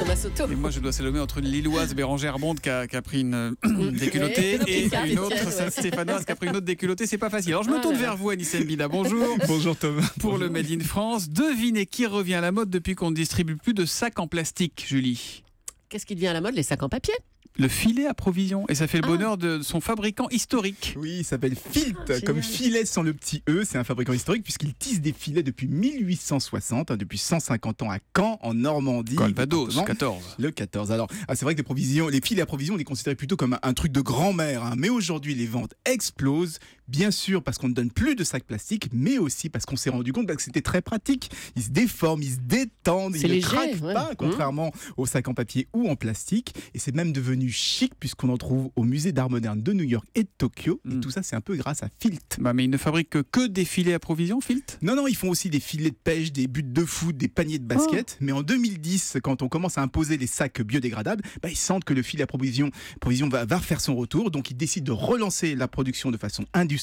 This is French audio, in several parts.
Thomas Soto. Et moi, je dois saluer entre une Lilloise Bérangère Monde qui a, qui a pris une euh, déculottée et une autre ouais. Saint-Stéphanoise qui a pris une autre déculottée. C'est pas facile. Alors, je me Ah tourne là vers vous, Anissa Mbida. Bonjour. Bonjour Thomas. Pour le Made in France, devinez qui revient à la mode depuis qu'on ne distribue plus de sacs en plastique, Julie? Qu'est-ce qui devient à la mode? Les sacs en papier Le filet à provision. Et ça fait le Ah. bonheur de son fabriquant historique. Oui, il s'appelle Filt, Ah, comme génial. filet sans le petit E. C'est un fabricant historique puisqu'il tisse des filets depuis 1860, hein, depuis 150 ans à Caen, en Normandie. Calvados, département. 14. Le 14. Alors, ah, c'est vrai que les, provisions, les filets à provision, on les considérait plutôt comme un, un truc de grand-mère. hein. Mais aujourd'hui, les ventes explosent. Bien sûr, parce qu'on ne donne plus de sacs plastiques, mais aussi parce qu'on s'est rendu compte bah, que c'était très pratique. Ils se déforment, ils se détendent, ils ne craquent ouais. pas, Mmh. contrairement aux sacs en papier ou en plastique. Et c'est même devenu chic puisqu'on en trouve au musée d'art moderne de New York et de Tokyo. Et Mm. tout ça, c'est un peu grâce à Filt. Bah, mais il ne fabrique que- que des filets à provision, Filt? Non, non, ils font aussi des filets de pêche, des buts de foot, des paniers de basket. Mais en 2010, quand on commence à imposer les sacs biodégradables, bah, ils sentent que le filet à provision, provision va, va faire son retour. Donc ils décident de relancer la production de façon industrielle.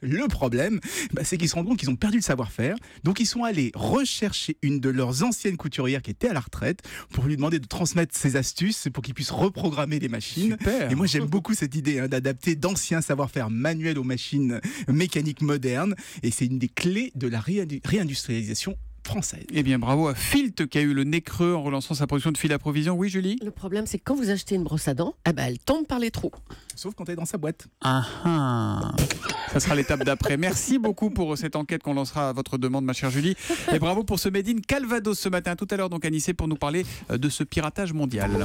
Le problème, bah, c'est qu'ils se rendent compte qu'ils ont perdu le savoir-faire. Donc ils sont allés rechercher une de leurs anciennes couturières qui était à la retraite pour lui demander de transmettre ses astuces pour qu'ils puissent reprogrammer les machines. Super. Et moi, j'aime beaucoup cette idée hein, d'adapter d'anciens savoir-faire manuels aux machines mécaniques modernes. Et c'est une des clés de la réindu- réindustrialisation française. Eh bien, bravo à Filt qui a eu le nez creux en relançant sa production de filets à provision. Oui, Julie? Le problème, c'est que quand vous achetez une brosse à dents, eh ben, elle tombe par les trous. Sauf quand elle est dans sa boîte. Ah ah. Ça sera l'étape d'après. Merci beaucoup pour cette enquête qu'on lancera à votre demande, ma chère Julie. Et bravo pour ce Made in Calvados ce matin, tout à l'heure, donc à Nice, pour nous parler euh, de ce piratage mondial.